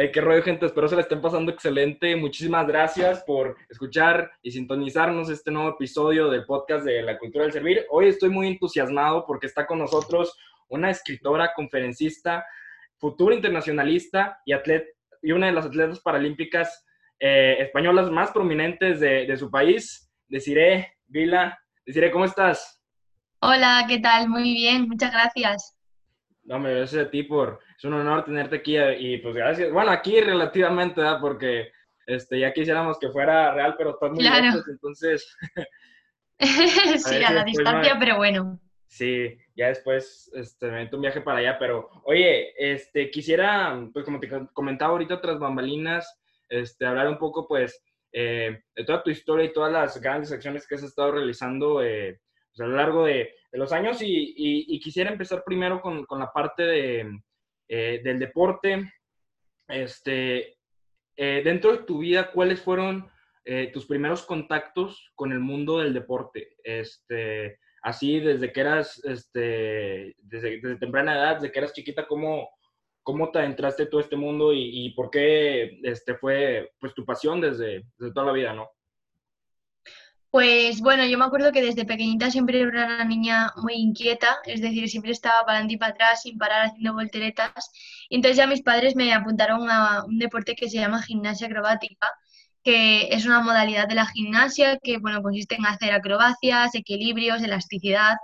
Eh, qué rollo, gente. Espero se la estén pasando excelente. Muchísimas gracias por escuchar y sintonizarnos este nuevo episodio del podcast de La Cultura del Servir. Hoy estoy muy entusiasmado porque está con nosotros una escritora, conferencista, futura internacionalista y, atlet y una de las atletas paralímpicas eh, españolas más prominentes de, su país. Deciré, Vila. Deciré, ¿cómo estás? Hola, ¿qué tal? Muy bien, muchas gracias. No, me gracias a ti por, es un honor tenerte aquí y pues gracias. Bueno, aquí relativamente, ¿verdad? Porque este, ya quisiéramos que fuera real, pero está muy Claro. lejos, entonces... sí, a la distancia, pero bueno. Sí, ya después este, me meto un viaje para allá, pero oye, este, quisiera, pues como te co- comentaba ahorita tras bambalinas, este, hablar un poco pues eh, de toda tu historia y todas las grandes acciones que has estado realizando eh, pues, a lo largo de, de los años y, quisiera empezar primero con, con la parte de, eh, del deporte. Este, eh, dentro de tu vida, ¿cuáles fueron eh, tus primeros contactos con el mundo del deporte? Este, así desde que eras, este, desde, temprana edad, desde que eras chiquita, ¿cómo, cómo te adentraste en todo este mundo y, y por qué este, fue pues, tu pasión desde, desde toda la vida, ¿no? Pues bueno, yo me acuerdo que desde pequeñita siempre era una niña muy inquieta, es decir, siempre estaba para adelante y para atrás sin parar haciendo volteretas. Entonces ya mis padres me apuntaron a un deporte que se llama gimnasia acrobática, que es una modalidad de la gimnasia que bueno, consiste en hacer acrobacias, equilibrios, elasticidad.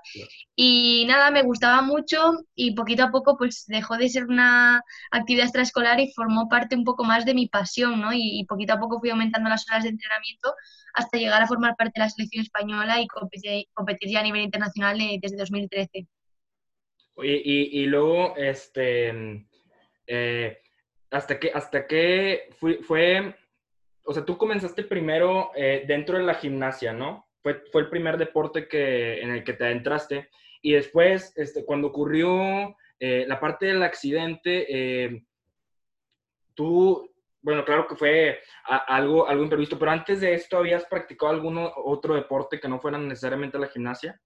Y nada, me gustaba mucho y poquito a poco pues dejó de ser una actividad extraescolar y formó parte un poco más de mi pasión, ¿no? Y, poquito a poco fui aumentando las horas de entrenamiento hasta llegar a formar parte de la selección española y competir, ya a nivel internacional desde 2013. Oye, y, y luego, este, eh, ¿hasta qué, hasta qué fue, o sea, tú comenzaste primero eh, dentro de la gimnasia, ¿no? Fue, fue el primer deporte que, en el que te adentraste. Y después, este, cuando ocurrió eh, la parte del accidente, eh, tú, bueno, claro que fue a- algo, algo imprevisto, pero antes de esto, ¿habías practicado algún otro deporte que no fuera necesariamente la gimnasia?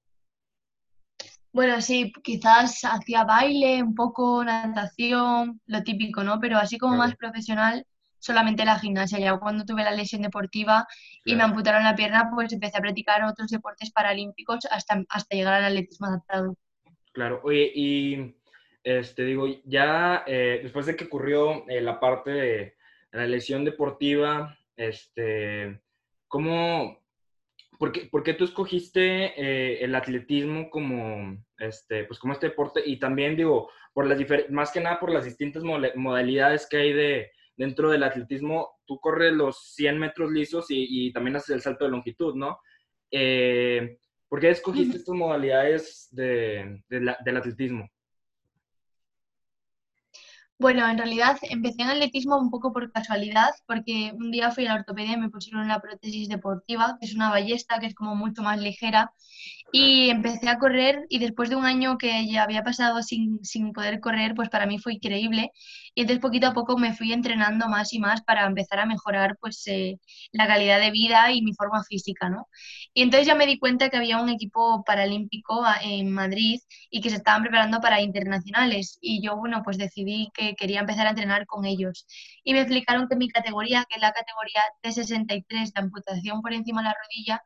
Bueno, sí, quizás hacía baile, un poco natación, lo típico, ¿no? Pero así como más profesional, solamente la gimnasia. Ya cuando tuve la lesión deportiva y me amputaron la pierna, pues empecé a practicar otros deportes paralímpicos hasta, hasta llegar al atletismo adaptado. Claro, oye, y este, digo, ya eh, después de que ocurrió eh, la parte de la lesión deportiva, este, ¿cómo, por qué, por qué tú escogiste eh, el atletismo como, este, pues como este deporte? Y también, digo, por las más que nada por las distintas modalidades que hay de, dentro del atletismo, tú corres los 100 metros lisos y, y también haces el salto de longitud, ¿no? Eh, ¿Por qué escogiste estas modalidades de, de la- del atletismo? Bueno, en realidad empecé en atletismo un poco por casualidad, porque un día fui a la ortopedia y me pusieron una prótesis deportiva, que es una ballesta que es como mucho más ligera, y empecé a correr y después de un año que ya había pasado sin, sin poder correr, pues para mí fue increíble. Y entonces poquito a poco me fui entrenando más y más para empezar a mejorar pues eh, la calidad de vida y mi forma física, ¿no? Y entonces ya me di cuenta que había un equipo paralímpico a- en Madrid y que se estaban preparando para internacionales. Y yo, bueno, pues decidí que quería empezar a entrenar con ellos. Y me explicaron que mi categoría, que es la categoría T63 de amputación por encima de la rodilla,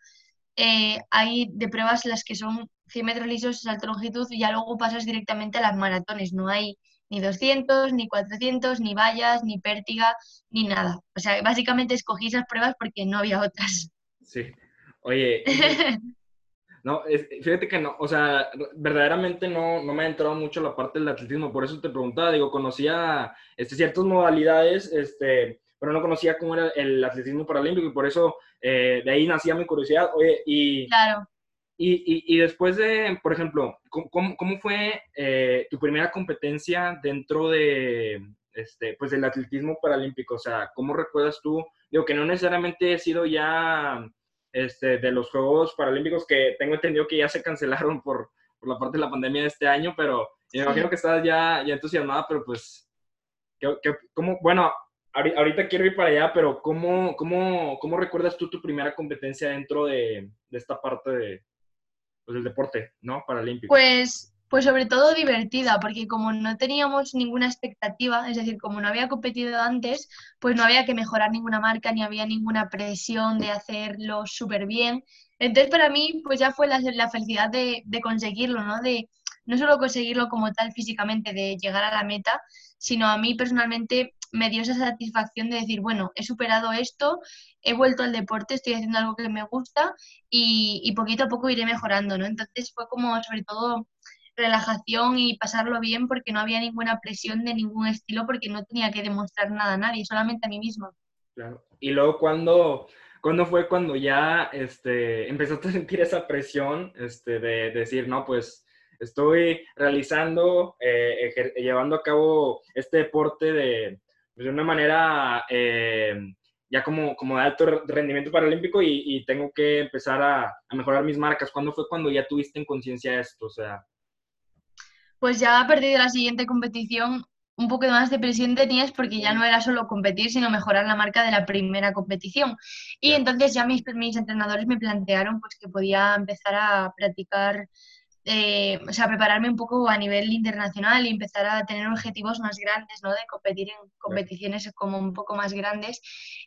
eh, hay de pruebas las que son 100 metros lisos, salto longitud, y ya luego pasas directamente a las maratones. No hay ni 200, ni 400, ni vallas, ni pértiga, ni nada. O sea, básicamente escogí esas pruebas porque no había otras. Sí. Oye, no, es- fíjate que no, o sea, verdaderamente no, no me ha entrado mucho la parte del atletismo, por eso te preguntaba, digo, conocía este, ciertas modalidades, este, pero no conocía cómo era el atletismo paralímpico y por eso eh, de ahí nacía mi curiosidad. Oye, y, Claro. Y, y, y después de, por ejemplo, ¿cómo, cómo- fue eh, tu primera competencia dentro de, este, pues del atletismo paralímpico? O sea, ¿cómo recuerdas tú? Digo, que no necesariamente he sido ya este, de los Juegos Paralímpicos que tengo entendido que ya se cancelaron por, por la parte de la pandemia de este año, pero me Sí. imagino que estás ya, ya entusiasmada, pero pues, ¿qué, qué- cómo, bueno, ahori- ahorita quiero ir para allá, pero ¿cómo, cómo, cómo recuerdas tú tu primera competencia dentro de, de esta parte de, pues, del deporte, ¿no? Paralímpico. Pues, Pues sobre todo divertida, porque como no teníamos ninguna expectativa, es decir, como no había competido antes, pues no había que mejorar ninguna marca, ni había ninguna presión de hacerlo súper bien. Entonces para mí, pues ya fue la, felicidad de, conseguirlo, ¿no? De no solo conseguirlo como tal físicamente, de llegar a la meta, sino a mí personalmente me dio esa satisfacción de decir, bueno, he superado esto, he vuelto al deporte, estoy haciendo algo que me gusta y, y poquito a poco iré mejorando, ¿no? Entonces fue como sobre todo relajación y pasarlo bien porque no había ninguna presión de ningún estilo porque no tenía que demostrar nada a nadie, solamente a mí misma. Claro. Y luego cuando, cuando fue cuando ya este, empezaste a sentir esa presión este, de, decir, no, pues estoy realizando, eh, llevando a cabo este deporte de, de una manera eh, ya como, como de alto rendimiento paralímpico y, y tengo que empezar a, a, mejorar mis marcas. ¿Cuándo fue cuando ya tuviste en conciencia esto? O sea, pues ya a partir de la siguiente competición un poco más de presión tenías porque ya no era solo competir, sino mejorar la marca de la primera competición. Y entonces ya mis, mis entrenadores me plantearon pues que podía empezar a practicar eh, o sea, prepararme un poco a nivel internacional y empezar a tener objetivos más grandes, ¿no? De competir en competiciones como un poco más grandes.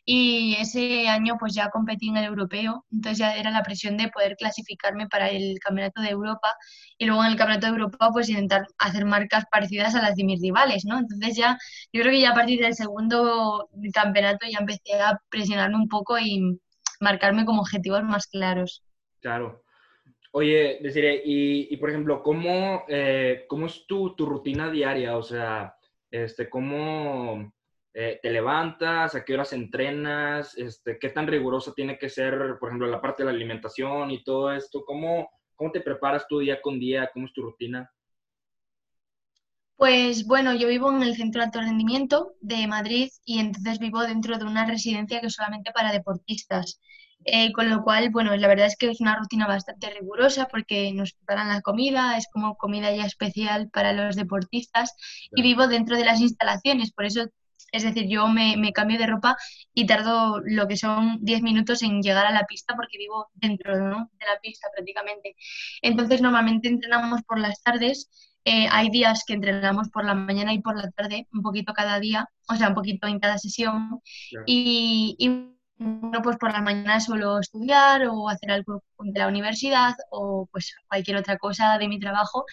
Y ese año pues ya competí en el europeo, entonces ya era la presión de poder clasificarme para el Campeonato de Europa y luego en el Campeonato de Europa pues intentar hacer marcas parecidas a las de mis rivales, ¿no? Entonces ya, yo creo que ya a partir del segundo campeonato ya empecé a presionarme un poco y marcarme como objetivos más claros. Claro. Oye, deciré, y, y, por ejemplo, ¿cómo, eh, ¿cómo es tu, tu, rutina diaria? O sea, este, ¿cómo eh, te levantas? ¿A qué horas entrenas? Este, ¿Qué tan rigurosa tiene que ser, por ejemplo, la parte de la alimentación y todo esto? ¿Cómo, ¿Cómo te preparas tu día con día? ¿Cómo es tu rutina? Pues bueno, yo vivo en el Centro de Alto Rendimiento de Madrid y entonces vivo dentro de una residencia que es solamente para deportistas. Eh, con lo cual, bueno, la verdad es que es una rutina bastante rigurosa porque nos preparan la comida, es como comida ya especial para los deportistas y vivo dentro de las instalaciones, por eso, es decir, yo me, me cambio de ropa y tardo lo que son 10 minutos en llegar a la pista porque vivo dentro ¿no? de la pista prácticamente. Entonces, normalmente entrenamos por las tardes. Eh, hay días que entrenamos por la mañana y por la tarde, un poquito cada día, o sea, un poquito en cada sesión. Y, y bueno, pues por la mañana suelo estudiar o hacer algo de la universidad o pues cualquier otra cosa de mi trabajo.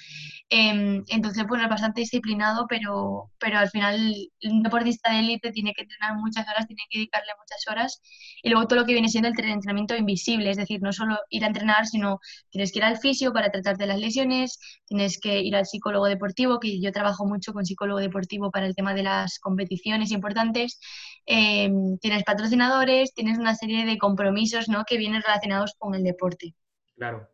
Em, entonces, bueno, es bastante disciplinado, pero, pero al final un deportista de élite tiene que entrenar muchas horas, tiene que dedicarle muchas horas. Y luego todo lo que viene siendo el entrenamiento invisible, es decir, no solo ir a entrenar, sino tienes que ir al fisio para tratarte las lesiones, tienes que ir al psicólogo deportivo, que yo trabajo mucho con psicólogo deportivo para el tema de las competiciones importantes. Em, tienes patrocinadores, tienes una serie de compromisos ¿no? que vienen relacionados con el deporte. Claro.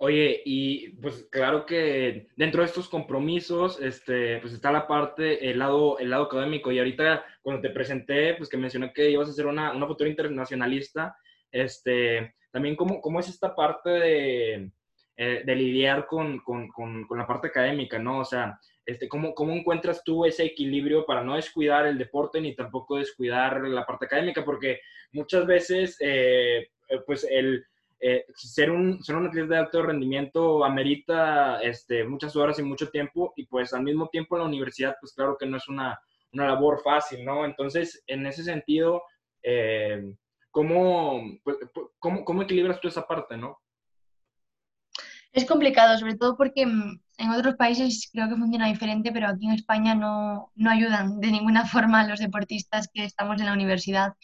Oye, y pues claro que dentro de estos compromisos, este, pues está la parte, el lado, el lado académico. Y ahorita cuando te presenté, pues que mencioné que ibas a ser una, una futura internacionalista, este, también cómo, cómo es esta parte de, eh, de lidiar con, con, con, con, la parte académica, ¿no? O sea, este, ¿cómo, ¿cómo encuentras tú ese equilibrio para no descuidar el deporte ni tampoco descuidar la parte académica? Porque muchas veces, eh, eh pues el eh, ser, un, ser un atleta de alto rendimiento amerita este, muchas horas y mucho tiempo y pues al mismo tiempo la universidad pues claro que no es una, una labor fácil, ¿no? Entonces, en ese sentido, ¿cómo, pues, cómo, ¿cómo equilibras tú esa parte, no? Es complicado, sobre todo porque mm, en otros países creo que funciona diferente, pero aquí en España no, no, ayudan de ninguna forma a los deportistas que estamos en la universidad.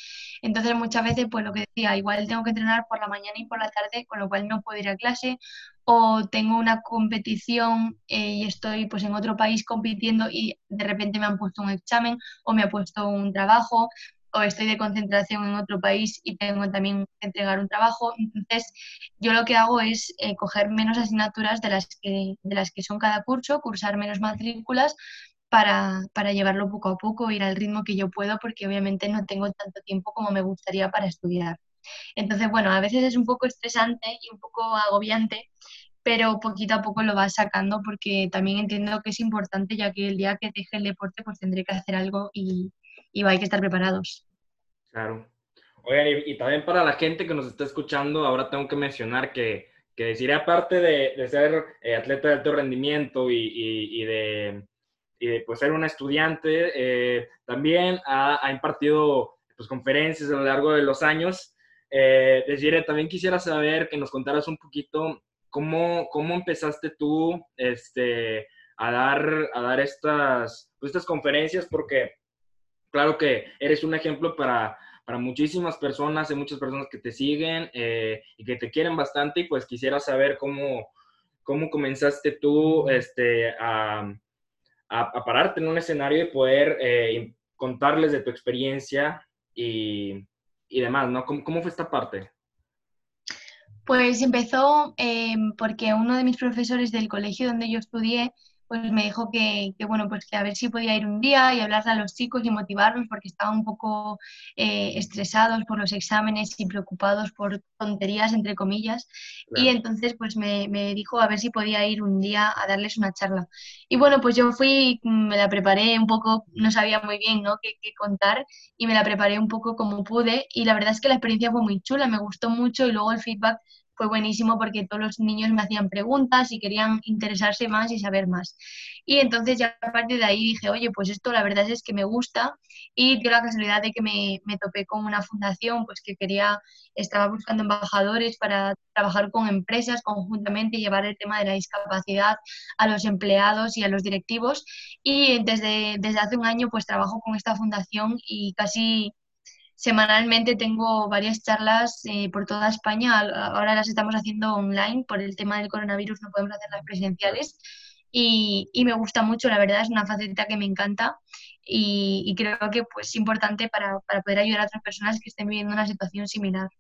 Entonces muchas veces, pues lo que decía, igual tengo que entrenar por la mañana y por la tarde, con lo cual no puedo ir a clase, o tengo una competición eh, y estoy pues en otro país compitiendo y de repente me han puesto un examen o me ha puesto un trabajo o estoy de concentración en otro país y tengo también que entregar un trabajo. Entonces, yo lo que hago es eh, coger menos asignaturas de las, que, de las que son cada curso, cursar menos matrículas para, para llevarlo poco a poco, ir al ritmo que yo puedo, porque obviamente no tengo tanto tiempo como me gustaría para estudiar. Entonces, bueno, a veces es un poco estresante y un poco agobiante, pero poquito a poco lo vas sacando porque también entiendo que es importante, ya que el día que deje el deporte, pues tendré que hacer algo y, y hay que estar preparados. Claro. Oigan, y, y, también para la gente que nos está escuchando, ahora tengo que mencionar que, que decir, aparte de, ser eh, atleta de alto rendimiento y, de, pues, ser un estudiante, eh, también ha, impartido pues, conferencias a lo largo de los años. Eh, también quisiera saber que nos contaras un poquito cómo, cómo empezaste tú este, a dar, a dar estas, pues, estas conferencias, porque claro que eres un ejemplo para, para muchísimas personas, hay muchas personas que te siguen eh, y que te quieren bastante y pues quisiera saber cómo, cómo comenzaste tú este, a, a, pararte en un escenario y poder eh, contarles de tu experiencia y, y demás, ¿no? ¿Cómo, ¿Cómo, fue esta parte? Pues empezó eh, porque uno de mis profesores del colegio donde yo estudié pues me dijo que, bueno, pues que a ver si podía ir un día y hablar a los chicos y motivarlos porque estaban un poco eh, estresados por los exámenes y preocupados por tonterías, entre comillas. Y entonces pues me, me, dijo a ver si podía ir un día a darles una charla. Y bueno, pues yo fui, me la preparé un poco, no sabía muy bien ¿no? qué, qué contar y me la preparé un poco como pude y la verdad es que la experiencia fue muy chula, me gustó mucho y luego el feedback fue buenísimo porque todos los niños me hacían preguntas y querían interesarse más y saber más. Y entonces ya a partir de ahí dije, oye, pues esto la verdad es que me gusta y dio la casualidad de que me, me topé con una fundación pues que quería, estaba buscando embajadores para trabajar con empresas conjuntamente y llevar el tema de la discapacidad a los empleados y a los directivos. Y desde, desde hace un año pues trabajo con esta fundación y casi semanalmente tengo varias charlas eh, por toda España. Ahora las estamos haciendo online por el tema del coronavirus, no podemos hacerlas presenciales. Y, me gusta mucho, la verdad, es una faceta que me encanta y, creo que pues, es importante para, para, poder ayudar a otras personas que estén viviendo una situación similar.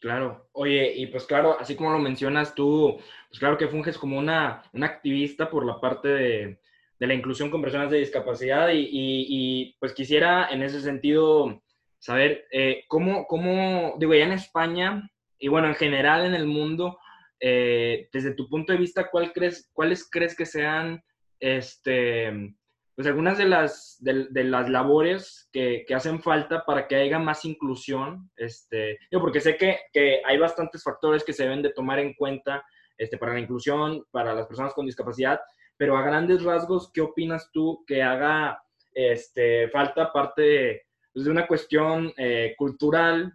Claro, oye, y pues claro, así como lo mencionas tú, pues claro que funges como una, una activista por la parte de, de la inclusión con personas de discapacidad y, pues quisiera en ese sentido saber eh, cómo, cómo, digo, ya en España y bueno, en general en el mundo, eh, desde tu punto de vista, ¿cuál crees, ¿cuáles crees que sean, este, pues algunas de las, de, las labores que, que, hacen falta para que haya más inclusión? Este, yo porque sé que, que, hay bastantes factores que se deben de tomar en cuenta este, para la inclusión, para las personas con discapacidad, pero a grandes rasgos, ¿qué opinas tú que haga este, falta parte de de una cuestión eh, cultural,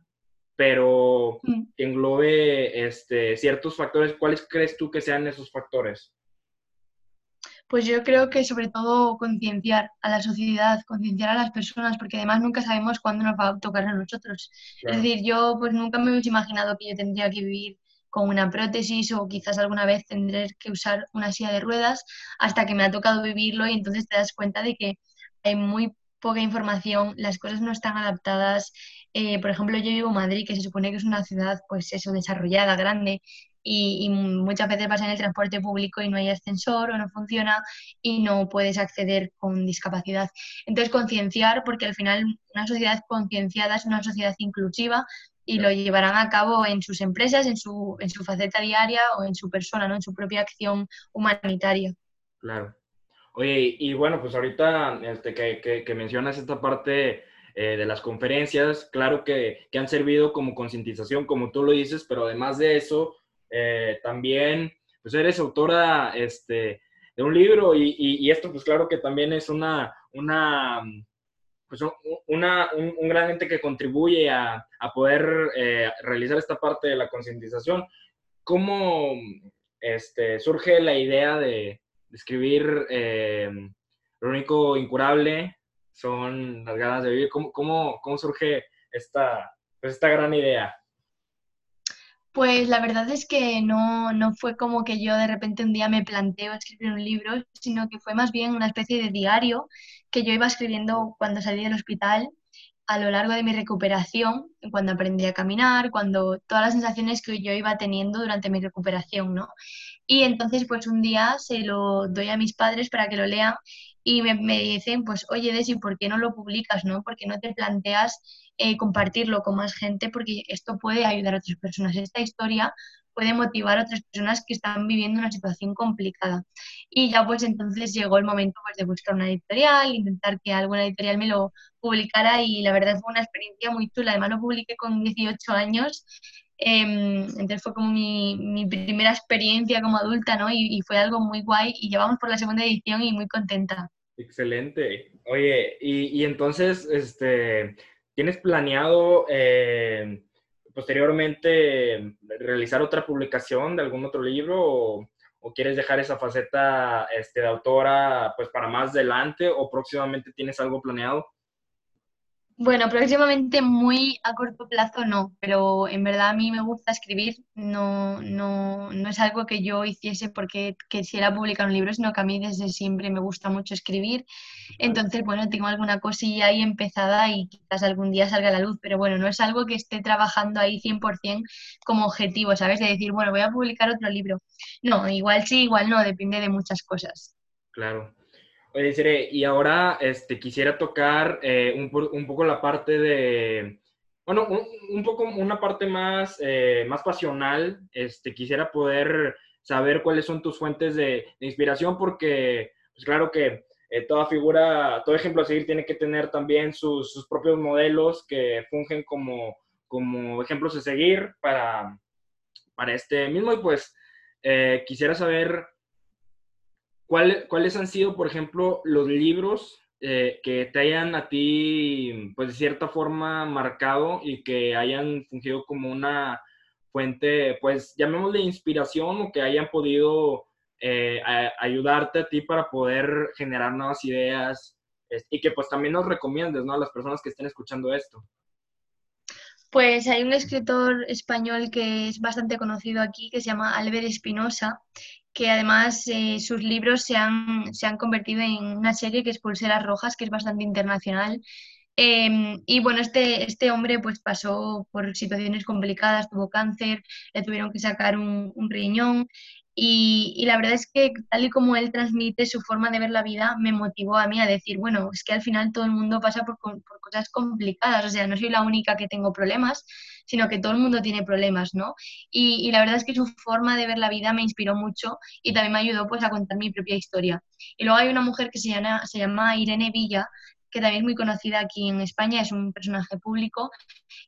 pero mm. que englobe este, ciertos factores. ¿Cuáles crees tú que sean esos factores? Pues yo creo que sobre todo concienciar a la sociedad, concienciar a las personas, porque además nunca sabemos cuándo nos va a tocar a nosotros. Es decir, yo pues nunca me hubiese imaginado que yo tendría que vivir con una prótesis o quizás alguna vez tendré que usar una silla de ruedas hasta que me ha tocado vivirlo y entonces te das cuenta de que hay muy poca información, las cosas no están adaptadas. Eh, por ejemplo, yo vivo en Madrid, que se supone que es una ciudad, pues eso, desarrollada, grande, y, muchas veces vas en el transporte público y no hay ascensor o no funciona y no puedes acceder con discapacidad. Entonces, concienciar, porque al final una sociedad concienciada es una sociedad inclusiva y lo llevarán a cabo en sus empresas, en su, en su faceta diaria o en su persona, ¿no? en su propia acción humanitaria. Claro. Oye, y bueno, pues ahorita este, que, que, mencionas esta parte eh, de las conferencias, claro que, que, han servido como concientización, como tú lo dices, pero además de eso, eh, también, pues eres autora este, de un libro y, y, esto, pues claro que también es una, una, pues una, un, un, gran ente que contribuye a, a poder eh, realizar esta parte de la concientización. ¿Cómo este, surge la idea de, escribir eh, Lo único incurable son las ganas de vivir. ¿Cómo, cómo, cómo surge esta, pues esta gran idea? Pues la verdad es que no, no fue como que yo de repente un día me planteo escribir un libro, sino que fue más bien una especie de diario que yo iba escribiendo cuando salí del hospital a lo largo de mi recuperación, cuando aprendí a caminar, cuando todas las sensaciones que yo iba teniendo durante mi recuperación, ¿no? Y entonces, pues un día se lo doy a mis padres para que lo lean y me, dicen, pues, oye, Desi, ¿por qué no lo publicas, no? ¿Por qué no te planteas eh, compartirlo con más gente? Porque esto puede ayudar a otras personas. Esta historia puede motivar a otras personas que están viviendo una situación complicada. Y ya pues entonces llegó el momento pues, de buscar una editorial, intentar que alguna editorial me lo publicara y la verdad fue una experiencia muy chula. Además lo publiqué con 18 años Em, entonces fue como mi, mi, primera experiencia como adulta, ¿no? Y, y, fue algo muy guay y llevamos por la segunda edición y muy contenta. Excelente. Oye, y, y entonces, este, ¿tienes planeado eh, posteriormente realizar otra publicación de algún otro libro o, quieres dejar esa faceta este, de autora pues para más adelante o próximamente tienes algo planeado? Bueno, próximamente muy a corto plazo no, pero en verdad a mí me gusta escribir, no, no, no es algo que yo hiciese porque quisiera publicar un libro, sino que a mí desde siempre me gusta mucho escribir. Entonces, bueno, tengo alguna cosilla ahí empezada y quizás algún día salga a la luz, pero bueno, no es algo que esté trabajando ahí 100% como objetivo, ¿sabes? De decir, bueno, voy a publicar otro libro. No, igual sí, igual no, depende de muchas cosas. Claro. Y ahora este, quisiera tocar eh, un, un, poco la parte de, bueno, un, un poco una parte más, eh, más pasional. Este, quisiera poder saber cuáles son tus fuentes de, inspiración, porque, pues claro que eh, toda figura, todo ejemplo a seguir tiene que tener también sus, sus propios modelos que fungen como, como ejemplos a seguir para, para este mismo. Y pues quisiera saber ¿cuáles han sido, por ejemplo, los libros eh, que te hayan a ti, pues de cierta forma, marcado y que hayan fungido como una fuente, pues llamémosle inspiración o que hayan podido eh, ayudarte a ti para poder generar nuevas ideas y que pues también nos recomiendes, ¿no? A las personas que estén escuchando esto. Pues hay un escritor español que es bastante conocido aquí, que se llama Álvaro Espinosa, que además eh, sus libros se han, se han convertido en una serie que es Pulseras Rojas, que es bastante internacional. Em, y bueno, este, este hombre pues pasó por situaciones complicadas, tuvo cáncer, le tuvieron que sacar un, un riñón y, la verdad es que tal y como él transmite su forma de ver la vida, me motivó a mí a decir, bueno, es que al final todo el mundo pasa por, por, cosas complicadas, o sea, no soy la única que tengo problemas, sino que todo el mundo tiene problemas, ¿no? Y, y, la verdad es que su forma de ver la vida me inspiró mucho y también me ayudó pues a contar mi propia historia. Y luego hay una mujer que se llama, se llama Irene Villa, que también es muy conocida aquí en España, es un personaje público,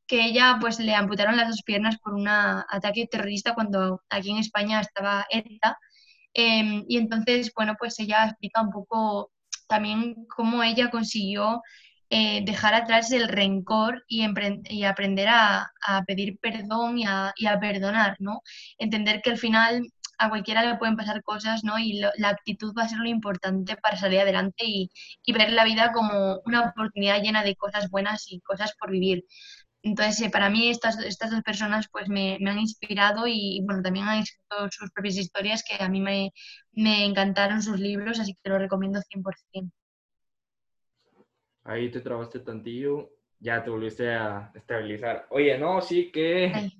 que ella pues le amputaron las dos piernas por un ataque terrorista cuando aquí en España estaba ETA. Em, y entonces, bueno, pues ella explica un poco también cómo ella consiguió eh, dejar atrás el rencor y, y aprender a, pedir perdón y a, y perdonar, ¿no? Entender que al final a cualquiera le pueden pasar cosas, ¿no? Y la actitud va a ser lo importante para salir adelante y, ver la vida como una oportunidad llena de cosas buenas y cosas por vivir. Entonces, eh, para mí estas, estas dos personas pues me, han inspirado y, bueno, también han escrito sus propias historias que a mí me, me encantaron sus libros, así que lo recomiendo 100%. Ahí te trabaste tantillo, ya te volviste a estabilizar. Oye, no, sí que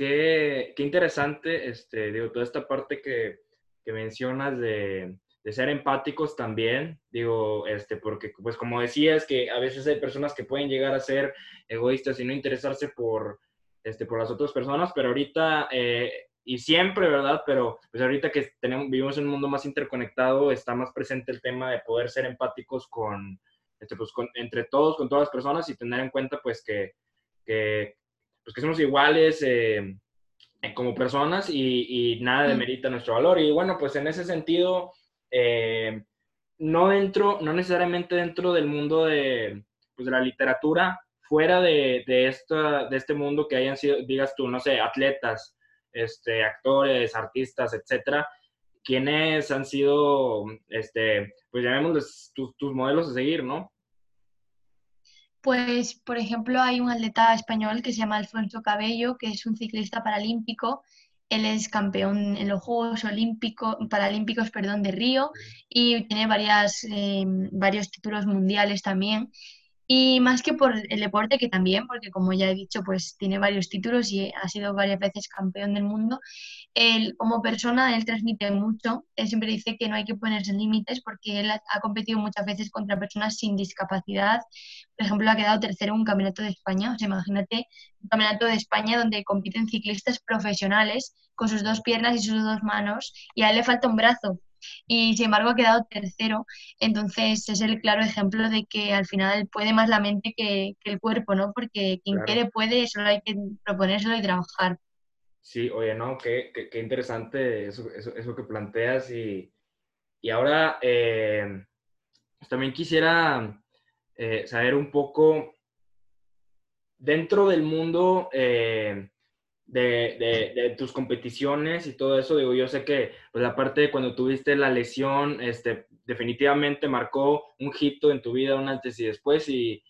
qué, qué interesante, este, digo, toda esta parte que, que mencionas de, de, ser empáticos también, digo, este, porque, pues, como decías, que a veces hay personas que pueden llegar a ser egoístas y no interesarse por, este, por las otras personas, pero ahorita, eh, y siempre, ¿verdad? Pero, pues, ahorita que tenemos, vivimos en un mundo más interconectado, está más presente el tema de poder ser empáticos con, este, pues, con, entre todos, con todas las personas y tener en cuenta, pues, que, que pues que somos iguales eh, como personas y, y nada demerita nuestro valor. Y bueno, pues en ese sentido, eh, no dentro, no necesariamente dentro del mundo de, pues de la literatura, fuera de, de, esta, de este mundo que hayan sido, digas tú, no sé, atletas, este, actores, artistas, etcétera, quienes han sido, este, pues llamémosles tus, tus modelos a seguir, ¿no? Pues, por ejemplo, hay un atleta español que se llama Alfonso Cabello, que es un ciclista paralímpico. Él es campeón en los Juegos Olímpicos, Paralímpicos perdón, de Río y tiene varias, eh, varios títulos mundiales también. Y más que por el deporte, que también, porque como ya he dicho, pues tiene varios títulos y ha sido varias veces campeón del mundo, él como persona, él transmite mucho, él siempre dice que no hay que ponerse límites porque él ha competido muchas veces contra personas sin discapacidad. Por ejemplo, ha quedado tercero en un campeonato de España, o sea, imagínate un campeonato de España donde compiten ciclistas profesionales con sus dos piernas y sus dos manos y a él le falta un brazo y sin embargo ha quedado tercero. Entonces es el claro ejemplo de que al final puede más la mente que, el cuerpo, ¿no? Porque quien quiere puede, solo hay que proponérselo y trabajar. Sí, oye, no, qué, qué, interesante eso, eso, que planteas y, y ahora eh, pues también quisiera eh, saber un poco dentro del mundo eh, de, tus competiciones y todo eso, digo, yo sé que pues, la parte de cuando tuviste la lesión, este, definitivamente marcó un hito en tu vida, un antes y después, y,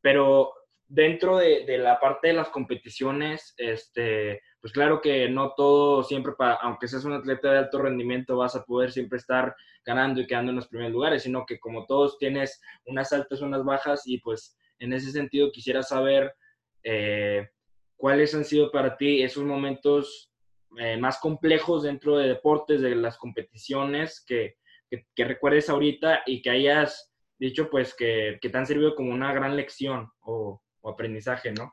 pero dentro de, la parte de las competiciones, este, pues claro que no todo siempre, para, aunque seas un atleta de alto rendimiento, vas a poder siempre estar ganando y quedando en los primeros lugares, sino que como todos tienes unas altas, unas bajas, y pues en ese sentido quisiera saber... Eh, ¿cuáles han sido para ti esos momentos eh, más complejos dentro de deportes, de las competiciones que, que, recuerdes ahorita y que hayas dicho pues que, que, te han servido como una gran lección o, aprendizaje, ¿no?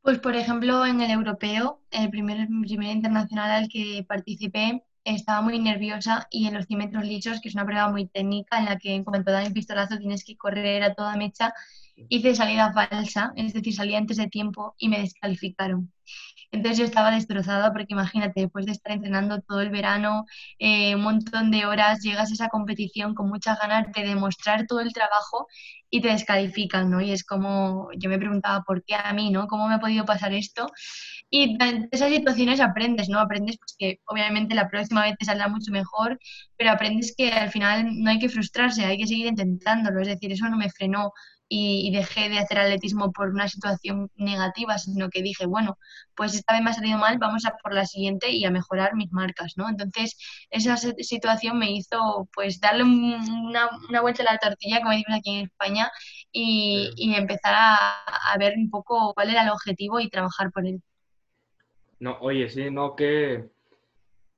Pues por ejemplo en el europeo, el primer, primer internacional al que participé, estaba muy nerviosa y en los 100 metros lisos, que es una prueba muy técnica en la que en cuanto da un pistolazo tienes que correr a toda mecha, hice salida falsa, es decir, salí antes de tiempo y me descalificaron. Entonces yo estaba destrozada porque imagínate, después de estar entrenando todo el verano, eh, un montón de horas, llegas a esa competición con muchas ganas de demostrar todo el trabajo y te descalifican, ¿no? Y es como, yo me preguntaba, ¿por qué a mí, ¿no? ¿Cómo me ha podido pasar esto? Y de esas situaciones aprendes, ¿no? Aprendes pues que obviamente la próxima vez te saldrá mucho mejor, pero aprendes que al final no hay que frustrarse, hay que seguir intentándolo, es decir, eso no me frenó y, dejé de hacer atletismo por una situación negativa, sino que dije, bueno, pues esta vez me ha salido mal, vamos a por la siguiente y a mejorar mis marcas, ¿no? Entonces, esa situación me hizo, pues, darle una, una vuelta a la tortilla, como decimos aquí en España, y, y empezar a, a, ver un poco cuál era el objetivo y trabajar por él. No, oye, sí, no, qué,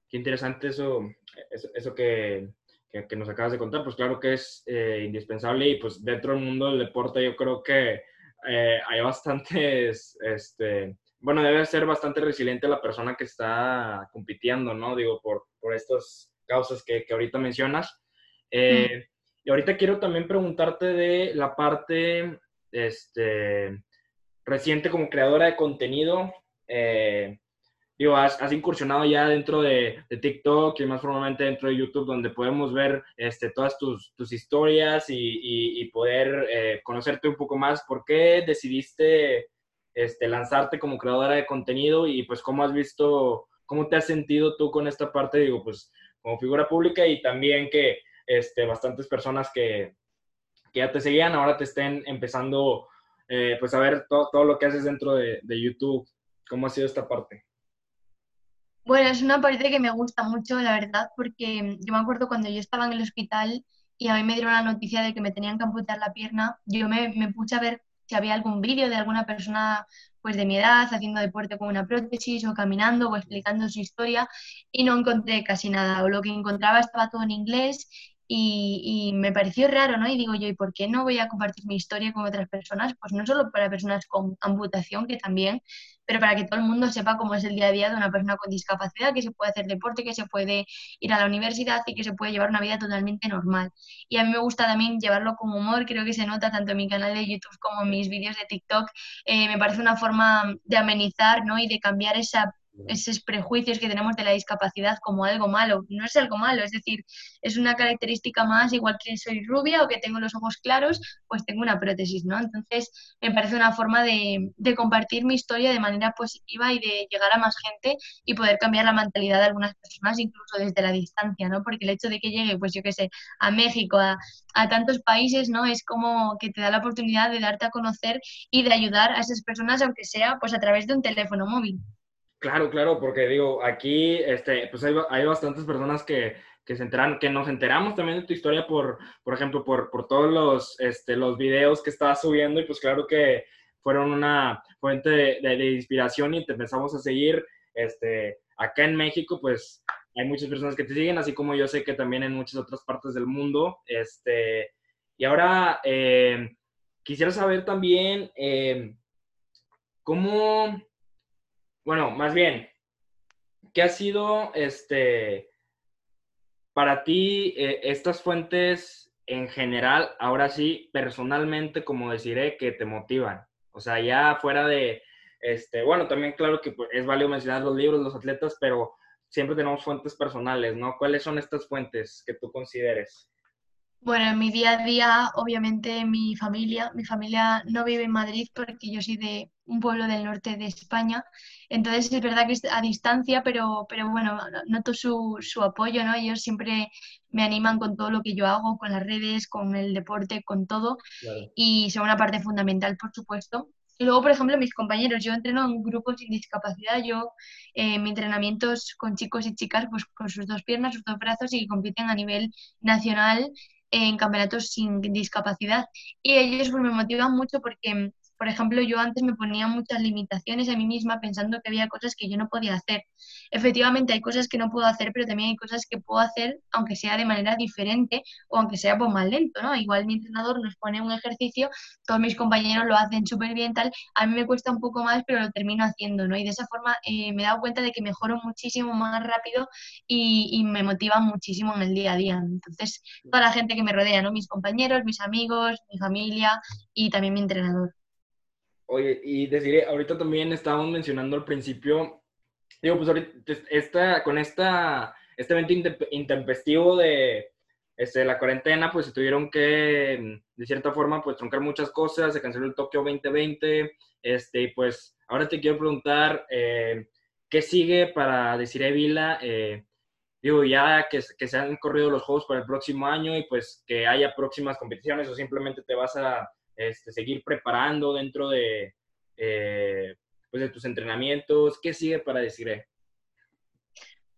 qué interesante eso, eso, eso que que, nos acabas de contar, pues claro que es eh, indispensable y pues dentro del mundo del deporte yo creo que eh, hay bastantes, este, bueno, debe ser bastante resiliente la persona que está compitiendo, ¿no? Digo, por, por estas causas que, que ahorita mencionas. Eh, y ahorita quiero también preguntarte de la parte este, reciente como creadora de contenido. Eh, digo, has, incursionado ya dentro de, TikTok y más formalmente dentro de YouTube, donde podemos ver este, todas tus, historias y, poder eh, conocerte un poco más. ¿Por qué decidiste este, lanzarte como creadora de contenido y pues cómo has visto, cómo te has sentido tú con esta parte, digo, pues como figura pública y también que este, bastantes personas que, ya te seguían ahora te estén empezando eh, pues a ver todo lo que haces dentro de, de YouTube. ¿Cómo ha sido esta parte? Bueno, es una parte que me gusta mucho, la verdad, porque yo me acuerdo cuando yo estaba en el hospital y a mí me dieron la noticia de que me tenían que amputar la pierna, yo me, puse a ver si había algún vídeo de alguna persona pues de mi edad haciendo deporte con una prótesis o caminando o explicando su historia y no encontré casi nada o lo que encontraba estaba todo en inglés y, y, me pareció raro, ¿no? Y digo yo, ¿y por qué no voy a compartir mi historia con otras personas? Pues no solo para personas con amputación, que también, pero para que todo el mundo sepa cómo es el día a día de una persona con discapacidad, que se puede hacer deporte, que se puede ir a la universidad y que se puede llevar una vida totalmente normal. Y a mí me gusta también llevarlo con humor, creo que se nota tanto en mi canal de YouTube como en mis vídeos de TikTok. Eh, me parece una forma de amenizar ¿no? y de cambiar esa esos prejuicios que tenemos de la discapacidad como algo malo. No es algo malo, es decir, es una característica más, igual que soy rubia o que tengo los ojos claros, pues tengo una prótesis, ¿no? Entonces, me parece una forma de, de compartir mi historia de manera positiva y de llegar a más gente y poder cambiar la mentalidad de algunas personas, incluso desde la distancia, ¿no? Porque el hecho de que llegue, pues yo qué sé, a México, a, a tantos países, ¿no? Es como que te da la oportunidad de darte a conocer y de ayudar a esas personas, aunque sea pues a través de un teléfono móvil. Claro, claro, porque digo, aquí este, pues hay, hay bastantes personas que, que, se enteran, que nos enteramos también de tu historia por, por ejemplo, por, por todos los, este, los videos que estabas subiendo y pues claro que fueron una fuente de, inspiración y te empezamos a seguir. Este, acá en México, pues hay muchas personas que te siguen, así como yo sé que también en muchas otras partes del mundo. Este, y ahora eh, quisiera saber también eh, cómo bueno, más bien, ¿qué ha sido este para ti, eh, estas fuentes en general, ahora sí, personalmente, como deciré, que te motivan. O sea, ya fuera de, este, bueno, también claro que pues, es válido mencionar los libros, los atletas, pero siempre tenemos fuentes personales, ¿no? ¿Cuáles son estas fuentes que tú consideres? Bueno, en mi día a día, obviamente mi familia, mi familia no vive en Madrid porque yo soy de un pueblo del norte de España, entonces es verdad que es a distancia, pero, pero bueno, noto su, su apoyo, ¿no? Ellos siempre me animan con todo lo que yo hago, con las redes, con el deporte, con todo, y son una parte fundamental, por supuesto. Y luego, por ejemplo, mis compañeros, yo entreno en grupos sin discapacidad, yo eh, mi entrenamiento es con chicos y chicas pues con sus dos piernas, sus dos brazos y compiten a nivel nacional en campeonatos sin discapacidad. Y ellos pues, me motivan mucho porque por ejemplo, yo antes me ponía muchas limitaciones a mí misma pensando que había cosas que yo no podía hacer. Efectivamente, hay cosas que no puedo hacer, pero también hay cosas que puedo hacer aunque sea de manera diferente o aunque sea pues, más lento, ¿no? Igual mi entrenador nos pone un ejercicio, todos mis compañeros lo hacen súper bien, tal. A mí me cuesta un poco más, pero lo termino haciendo, ¿no? Y de esa forma eh, me he dado cuenta de que mejoro muchísimo más rápido y, y me motiva muchísimo en el día a día. Entonces, toda la gente que me rodea, ¿no? Mis compañeros, mis amigos, mi familia y también mi entrenador. Oye, y deciré, ahorita también estábamos mencionando al principio, digo, pues ahorita esta, con esta, este evento intempestivo de este, la cuarentena, pues se tuvieron que, de cierta forma, pues truncar muchas cosas, se canceló el Tokio 2020, este, y pues ahora te quiero preguntar, eh, ¿qué sigue para Desiree Vila? Eh, digo, ya que, que se han corrido los juegos para el próximo año y pues que haya próximas competiciones o simplemente te vas a este, seguir preparando dentro de, eh, pues de tus entrenamientos? ¿Qué sigue para Desiree?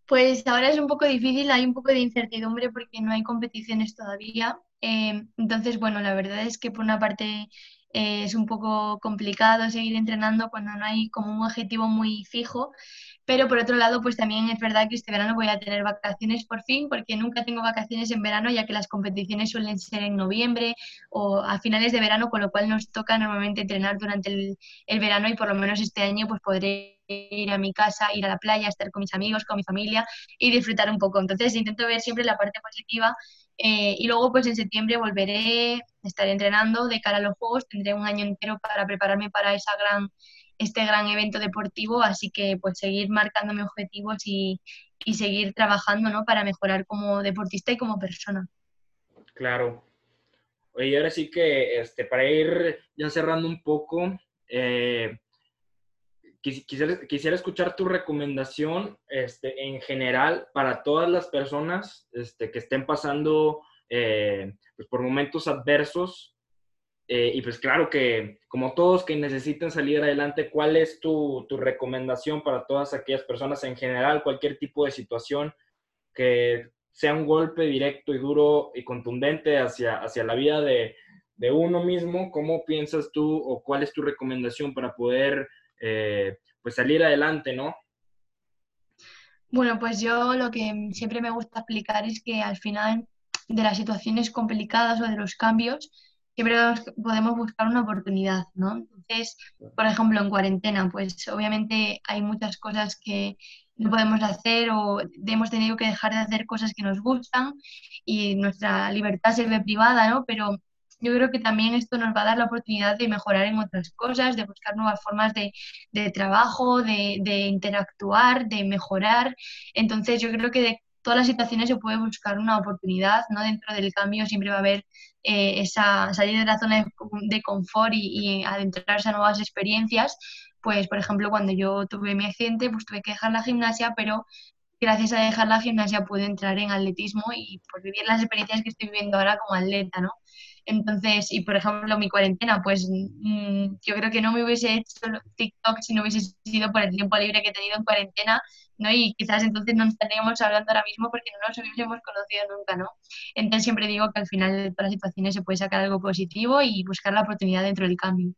Pues ahora es un poco difícil, hay un poco de incertidumbre porque no hay competiciones todavía. Eh, entonces, bueno, la verdad es que por una parte eh, es un poco complicado seguir entrenando cuando no hay como un objetivo muy fijo, pero por otro lado, pues también es verdad que este verano voy a tener vacaciones por fin, porque nunca tengo vacaciones en verano, ya que las competiciones suelen ser en noviembre o a finales de verano, con lo cual nos toca normalmente entrenar durante el, verano y por lo menos este año pues podré ir a mi casa, ir a la playa, estar con mis amigos, con mi familia y disfrutar un poco. Entonces intento ver siempre la parte positiva eh, y luego pues en septiembre volveré, estaré entrenando de cara a los Juegos, tendré un año entero para prepararme para esa gran este gran evento deportivo, así que pues seguir marcándome objetivos y, y seguir trabajando ¿no? para mejorar como deportista y como persona. Claro. Oye, ahora sí que este, para ir ya cerrando un poco, eh, quisiera, escuchar tu recomendación este, en general para todas las personas este, que estén pasando eh, pues por momentos adversos eh, y pues claro que como todos que necesiten salir adelante, ¿cuál es tu, tu, recomendación para todas aquellas personas en general, cualquier tipo de situación que sea un golpe directo y duro y contundente hacia, hacia la vida de, de uno mismo? ¿Cómo piensas tú o cuál es tu recomendación para poder eh, pues salir adelante, no? Bueno, pues yo lo que siempre me gusta explicar es que al final de las situaciones complicadas o de los cambios, siempre podemos buscar una oportunidad, ¿no? Entonces, por ejemplo, en cuarentena, pues obviamente hay muchas cosas que no podemos hacer o hemos tenido que dejar de hacer cosas que nos gustan y nuestra libertad se ve privada, ¿no? Pero yo creo que también esto nos va a dar la oportunidad de mejorar en otras cosas, de buscar nuevas formas de, de trabajo, de, de, interactuar, de mejorar. Entonces yo creo que de todas las situaciones se puede buscar una oportunidad, ¿no? Dentro del cambio siempre va a haber eh, esa salir de la zona de, confort y, adentrarse a nuevas experiencias. Pues, por ejemplo, cuando yo tuve mi accidente, pues tuve que dejar la gimnasia, pero gracias a dejar la gimnasia pude entrar en atletismo y por vivir las experiencias que estoy viviendo ahora como atleta, ¿no? Entonces, y por ejemplo, mi cuarentena, pues mm, yo creo que no me hubiese hecho TikTok si no hubiese sido por el tiempo libre que he tenido en cuarentena, ¿no? Y quizás entonces no estaríamos hablando ahora mismo porque no nos hubiésemos conocido nunca, ¿no? Entonces siempre digo que al final de todas las situaciones se puede sacar algo positivo y buscar la oportunidad dentro del cambio.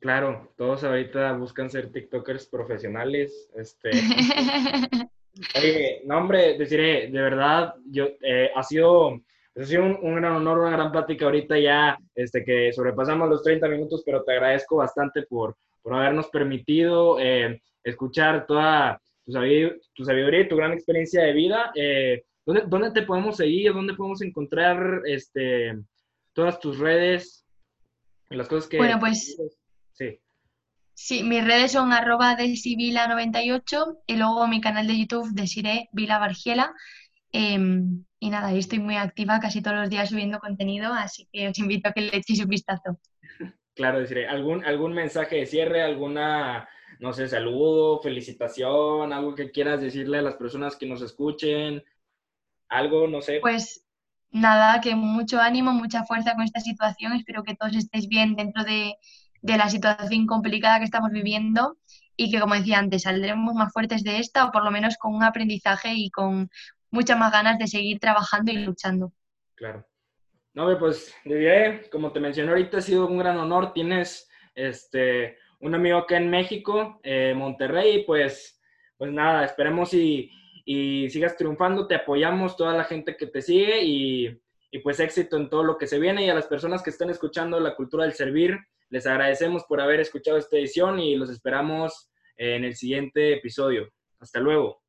Claro, todos ahorita buscan ser TikTokers profesionales, este... Oye, no hombre, deciré, de verdad, yo, eh, ha sido ha sido un, gran honor, una gran plática ahorita ya, este, que sobrepasamos los 30 minutos, pero te agradezco bastante por, por habernos permitido eh, escuchar toda tu sabiduría, tu sabiduría y tu gran experiencia de vida. Eh, ¿dónde, ¿dónde, te podemos seguir? ¿Dónde podemos encontrar este, todas tus redes? Las cosas que... Bueno, pues... Sí. Sí, mis redes son arroba desivila98 y luego mi canal de YouTube Desiree Vila Bargiela. Em, y nada, ahí estoy muy activa casi todos los días subiendo contenido, así que os invito a que le echéis un vistazo. Claro, Desiree. ¿Algún, algún mensaje de cierre, alguna, no sé, saludo, felicitación, algo que quieras decirle a las personas que nos escuchen? Algo, no sé. Pues nada, que mucho ánimo, mucha fuerza con esta situación. Espero que todos estéis bien dentro de, de la situación complicada que estamos viviendo y que, como decía antes, saldremos más fuertes de esta o por lo menos con un aprendizaje y con muchas más ganas de seguir trabajando y luchando. Claro. No, pues, como te mencioné ahorita, ha sido un gran honor. Tienes este, un amigo acá en México, eh, Monterrey, pues, pues nada, esperemos y, y, sigas triunfando. Te apoyamos, toda la gente que te sigue y, y pues éxito en todo lo que se viene. Y a las personas que están escuchando la cultura del servir, les agradecemos por haber escuchado esta edición y los esperamos en el siguiente episodio. Hasta luego.